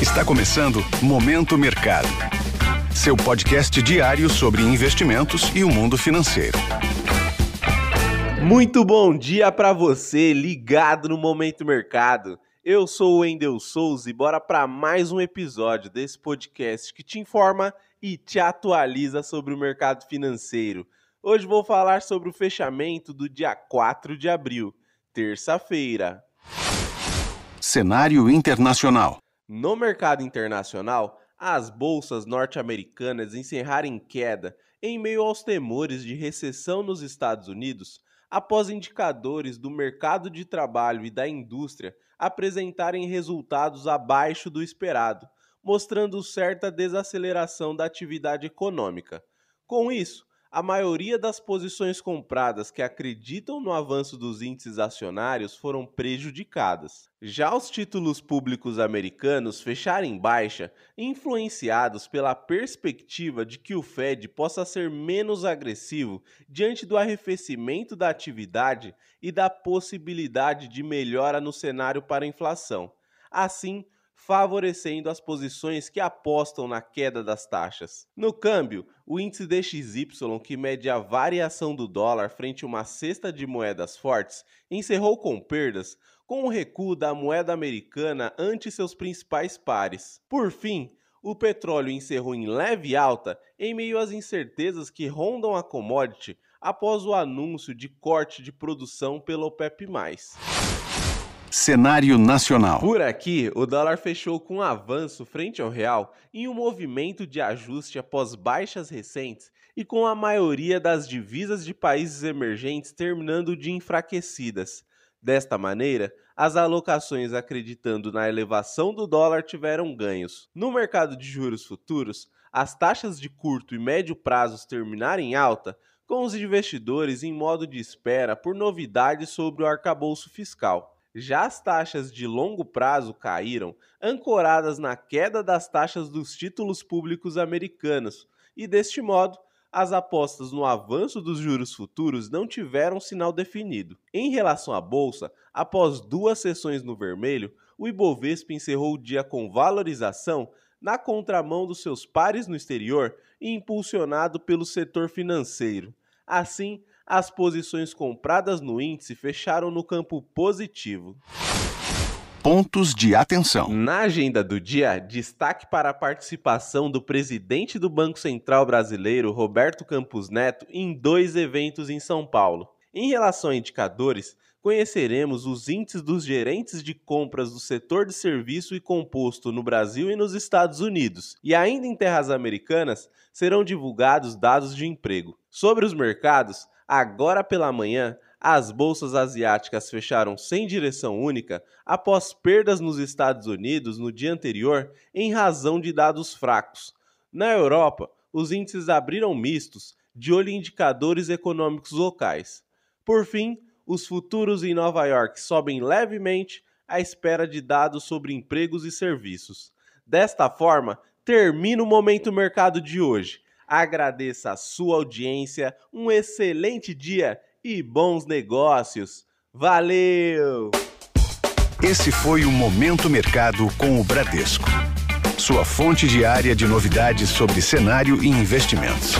Está começando Momento Mercado. Seu podcast diário sobre investimentos e o mundo financeiro. Muito bom dia para você ligado no Momento Mercado. Eu sou o Wendel Souza e bora para mais um episódio desse podcast que te informa e te atualiza sobre o mercado financeiro. Hoje vou falar sobre o fechamento do dia 4 de abril, terça-feira. Cenário internacional. No mercado internacional, as bolsas norte-americanas encerraram em queda em meio aos temores de recessão nos Estados Unidos, após indicadores do mercado de trabalho e da indústria apresentarem resultados abaixo do esperado, mostrando certa desaceleração da atividade econômica. Com isso, a maioria das posições compradas que acreditam no avanço dos índices acionários foram prejudicadas. Já os títulos públicos americanos fecharam em baixa, influenciados pela perspectiva de que o Fed possa ser menos agressivo diante do arrefecimento da atividade e da possibilidade de melhora no cenário para a inflação. Assim, favorecendo as posições que apostam na queda das taxas. No câmbio, o índice DXY, que mede a variação do dólar frente a uma cesta de moedas fortes, encerrou com perdas, com o recuo da moeda americana ante seus principais pares. Por fim, o petróleo encerrou em leve alta em meio às incertezas que rondam a commodity após o anúncio de corte de produção pelo OPEP+. Cenário nacional. Por aqui, o dólar fechou com avanço frente ao real em um movimento de ajuste após baixas recentes e com a maioria das divisas de países emergentes terminando de enfraquecidas. Desta maneira, as alocações acreditando na elevação do dólar tiveram ganhos. No mercado de juros futuros, as taxas de curto e médio prazos terminaram em alta, com os investidores em modo de espera por novidades sobre o arcabouço fiscal. Já as taxas de longo prazo caíram, ancoradas na queda das taxas dos títulos públicos americanos, e deste modo, as apostas no avanço dos juros futuros não tiveram sinal definido. Em relação à bolsa, após duas sessões no vermelho, o Ibovespa encerrou o dia com valorização na contramão dos seus pares no exterior e impulsionado pelo setor financeiro. Assim, as posições compradas no índice fecharam no campo positivo. Pontos de atenção. Na agenda do dia, destaque para a participação do presidente do Banco Central Brasileiro, Roberto Campos Neto, em dois eventos em São Paulo. Em relação a indicadores, conheceremos os índices dos gerentes de compras do setor de serviço e composto no Brasil e nos Estados Unidos. E ainda em terras americanas, serão divulgados dados de emprego. Sobre os mercados, Agora pela manhã, as bolsas asiáticas fecharam sem direção única após perdas nos Estados Unidos no dia anterior em razão de dados fracos. Na Europa, os índices abriram mistos, de olho em indicadores econômicos locais. Por fim, os futuros em Nova York sobem levemente à espera de dados sobre empregos e serviços. Desta forma, termina o Momento Mercado de hoje. Agradeça a sua audiência, um excelente dia e bons negócios. Valeu! Esse foi o Momento Mercado com o Bradesco. Sua fonte diária de novidades sobre cenário e investimentos.